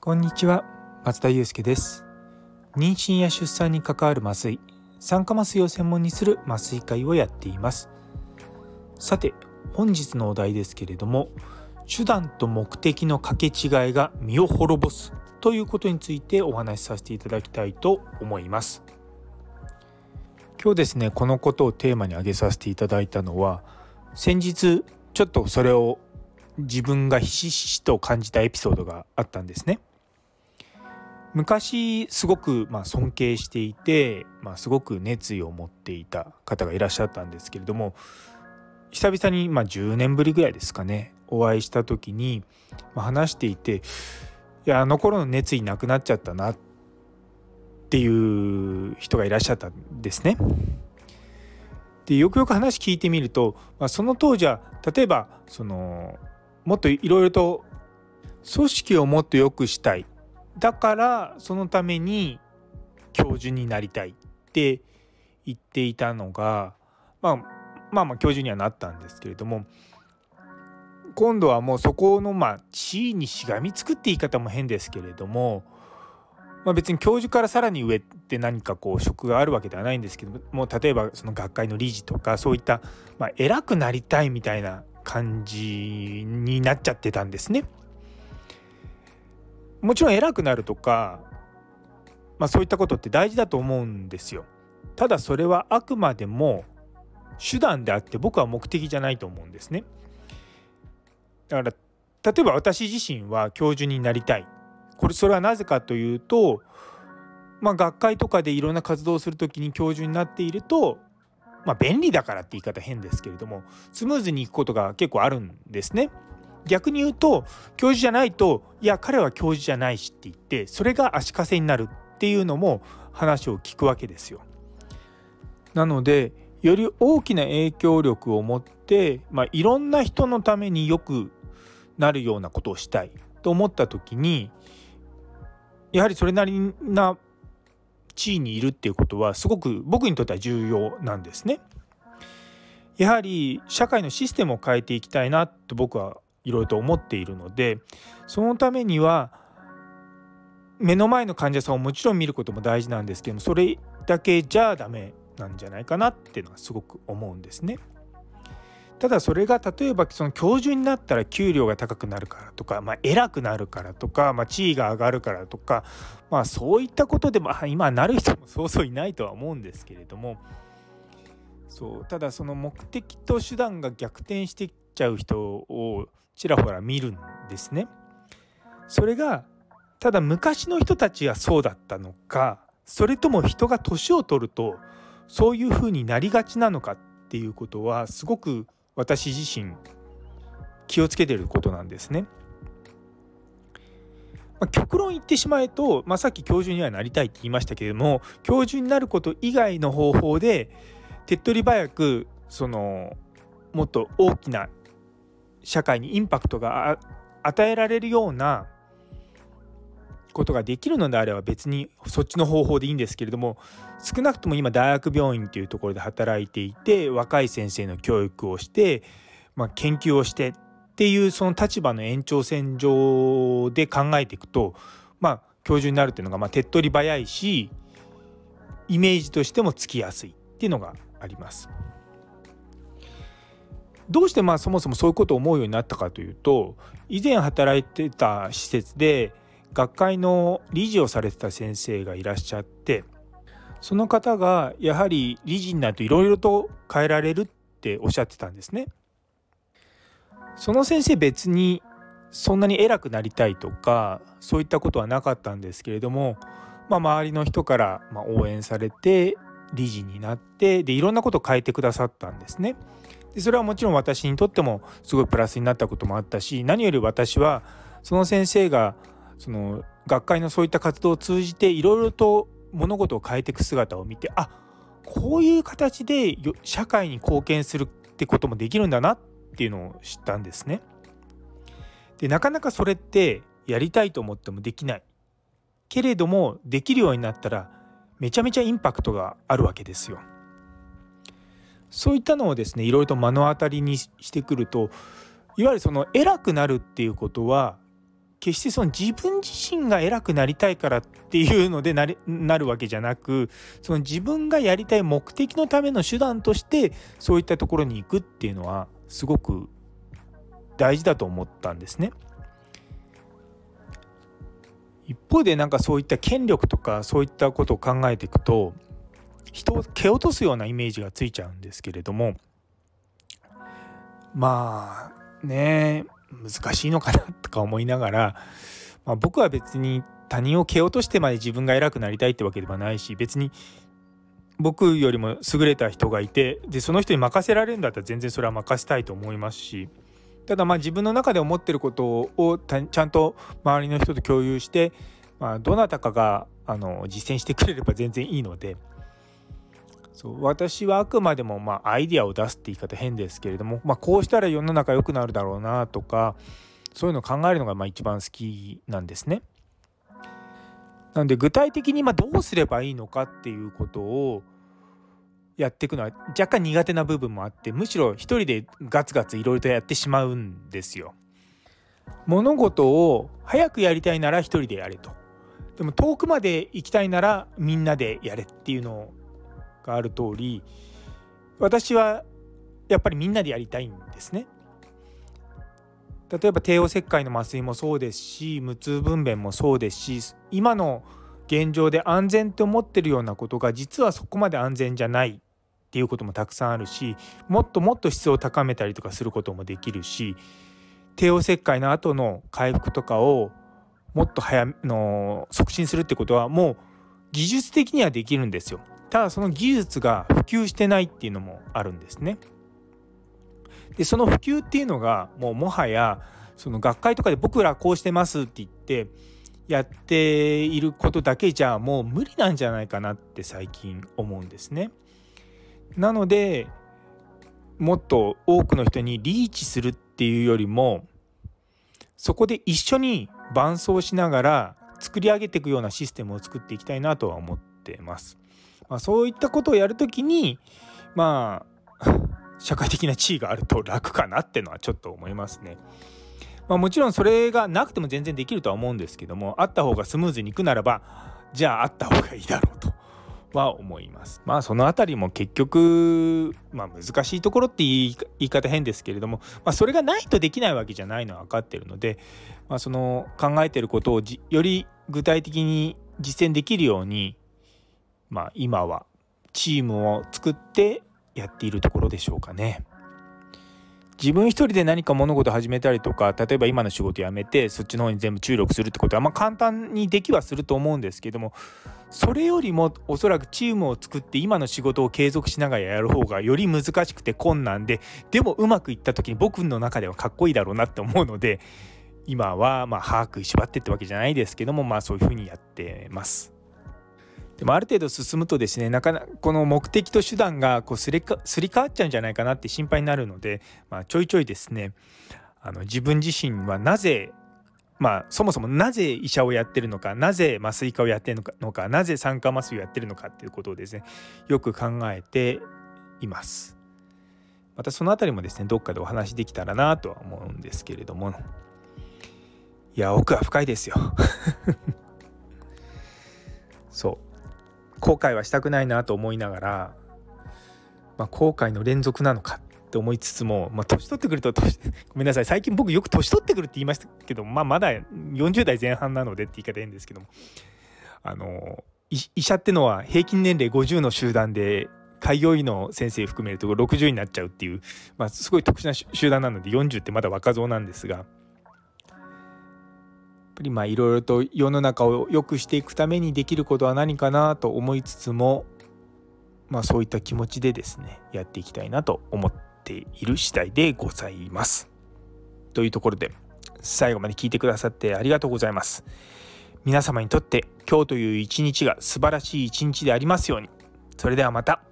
こんにちは松田祐介です。妊娠や出産に関わる麻酔酸化麻酔を専門にする麻酔会をやっています。さて本日のお題ですけれども手段と目的の掛け違いが身を滅ぼすということについてお話しさせていただきたいと思います。今日ですねこのことをテーマに挙げさせていただいたのは先日ちょっとそれを自分がひしひしと感じたエピソードがあったんですね昔すごくま尊敬していて、まあ、すごく熱意を持っていた方がいらっしゃったんですけれども久々にま10年ぶりぐらいですかねお会いした時に話していていやあの頃の熱意なくなっちゃったなっていう人がいらっしゃったんですね。でよくよく話聞いてみると、まあ、その当時は例えばそのもっといろいろと組織をもっと良くしたい。だからそのために教授になりたいって言っていたのが、まあ、まあまあ教授にはなったんですけれども今度はもうそこのまあ地位にしがみつくって言い方も変ですけれども、まあ、別に教授からさらに上って何かこう職があるわけではないんですけども例えばその学会の理事とかそういった、まあ、偉くなりたいみたいな感じになっちゃってたんですね。もちろん偉くなるとか、まあ、そういったことって大事だと思うんですよ。ただそれはあくまでも手段であって僕は目的じゃないと思うんですね。だから例えば私自身は教授になりたいこれそれはなぜかというと、まあ、学会とかでいろんな活動をする時に教授になっていると、まあ、便利だからって言い方変ですけれどもスムーズにいくことが結構あるんですね。逆に言うと教授じゃないといや彼は教授じゃないしって言ってそれが足かせになるっていうのも話を聞くわけですよ。なのでより大きな影響力を持って、まあ、いろんな人のためによくなるようなことをしたいと思った時にやはりそれなりな地位にいるっていうことはすごく僕にとっては重要なんですね。やはり社会のシステムを変えていきたいなと僕はいろいろと思っているのでそのためには目の前の患者さんをもちろん見ることも大事なんですけどもそれだけじゃダメなんじゃないかなっていうのはすごく思うんですね。ただそれが例えばその教授になったら給料が高くなるからとか、まあ、偉くなるからとか、まあ、地位が上がるからとか、まあ、そういったことでも今なる人もそうそういないとは思うんですけれどもそうただその目的と手段が逆転してきちゃう人をちらほら見るんですね。それがただ昔の人たちがそうだったのかそれとも人が年を取るとそういうふうになりがちなのかっていうことはすごく私自身気をつけてることなんですね。まあ、極論言ってしまえと、まあ、さっき教授にはなりたいって言いましたけれども教授になること以外の方法で手っ取り早くそのもっと大きな社会にインパクトが与えられるようなことができるのであれば別にそっちの方法でいいんですけれども少なくとも今大学病院というところで働いていて若い先生の教育をして、まあ、研究をしてっていうその立場の延長線上で考えていくとまあ教授になるっていうのがまあ手っ取り早いしイメージとしてもつきやすいっていうのがあります。どうしてまあそもそもそういうことを思うようになったかというと以前働いてた施設で学会の理事をされてた先生がいらっしゃってその方がやはり理事になるといろいろと変えられるっておっしゃってたんですね。その先生別にそんなに偉くなりたいとかそういったことはなかったんですけれども、まあ、周りの人からま応援されて理事になってでいろんなことを変えてくださったんですね。でそれはもちろん私にとってもすごいプラスになったこともあったし何より私はその先生がその学会のそういった活動を通じていろいろと物事を変えていく姿を見てあこういう形で社会に貢献するってこともできるんだなっていうのを知ったんですね。でなかなかそれってやりたいと思ってもできない。けれどもできるようになったらめちゃめちゃインパクトがあるわけですよ。そういったのをですねいろいろと目の当たりにしてくるといわゆるその偉くなるっていうことは決してその自分自身が偉くなりたいからっていうのでななるわけじゃなくその自分がやりたい目的のための手段としてそういったところに行くっていうのはすごく大事だと思ったんですね。一方でなんかそういった権力とかそういったことを考えていくと人を蹴落とすようなイメージがついちゃうんですけれどもまあね難しいのかなとか思いながら、まあ、僕は別に他人を蹴落としてまで自分が偉くなりたいってわけではないし別に僕よりも優れた人がいてでその人に任せられるんだったら全然それは任せたいと思いますしただまあ自分の中で思ってることをちゃんと周りの人と共有して、まあ、どなたかがあの実践してくれれば全然いいのでそう私はあくまでもまあアイディアを出すって言い方変ですけれども、まあ、こうしたら世の中良くなるだろうなとかそういうのを考えるのがまあ一番好きなんですね。なので具体的に今どうすればいいのかっていうことをやっていくのは若干苦手な部分もあってむしろ一人でガツガツいろいろとやってしまうんですよ。物事を早くやりたいなら一人でやれと。でも遠くまで行きたいならみんなでやれっていうのをがある通り私はやっぱりみんなでやりたいんですね。例えば帝王切開の麻酔もそうですし無痛分娩もそうですし今の現状で安全って思ってるようなことが実はそこまで安全じゃないっていうこともたくさんあるしもっともっと質を高めたりとかすることもできるし帝王切開の後の回復とかをもっと早の促進するってことはもう技術的にはできるんですよ。ただその技術が普及してないっていうのもあるんですね。でその普及っていうのがもうもはやその学会とかで僕らこうしてますって言ってやっていることだけじゃもう無理なんじゃないかなって最近思うんですね。なのでもっと多くの人にリーチするっていうよりもそこで一緒に伴走しながら作り上げていくようなシステムを作っていきたいなとは思ってます。まあ、そういったことをやるときにまあ 社会的な地位があると楽かなってのはちょっと思いますね。まあ、もちろんそれがなくても全然できるとは思うんですけどもあった方がスムーズにいくならばじゃああった方がいいだろうと は思います。まあその辺りも結局、まあ、難しいところって言い方変ですけれども、まあ、それがないとできないわけじゃないのは分かってるので、まあ、その考えてることをより具体的に実践できるようにまあ、今はチームを作ってやっているところでしょうかね。自分一人で何か物事始めたりとか例えば今の仕事辞めてそっちの方に全部注力するってことはまあ簡単にできはすると思うんですけどもそれよりもおそらくチームを作って今の仕事を継続しながらやる方がより難しくて困難ででもうまくいった時に僕の中ではかっこいいだろうなって思うので今はまあ歯食いしばってってわけじゃないですけどもまあそういうふうにやってます。でもある程度進むとですねなかなかこの目的と手段がこうすりかすり替わっちゃうんじゃないかなって心配になるので、まあ、ちょいちょいですねあの自分自身はなぜまあ、そもそもなぜ医者をやってるのかなぜ麻酔科をやってるのかなぜ酸化麻酔をやってるのかっていうことをですねよく考えています。またその辺りもですねどっかでお話できたらなとは思うんですけれども。いや奥は深いですよ。そう。後悔はしたくないなと思いながら、まあ、後悔の連続なのかって思いつつも、まあ、年取ってくるとごめんなさい最近僕よく年取ってくるって言いましたけど、まあ、まだ40代前半なのでって言い方変ですけどもあの医者ってのは平均年齢50の集団で開業医の先生含めると60になっちゃうっていう、まあ、すごい特殊な集団なので40ってまだ若造なんですが。っぱりまあいろいろと世の中を良くしていくためにできることは何かなと思いつつもまあそういった気持ちでですねやっていきたいなと思っている次第でございます。というところで最後まで聞いてくださってありがとうございます。皆様にとって今日という一日が素晴らしい一日でありますように。それではまた。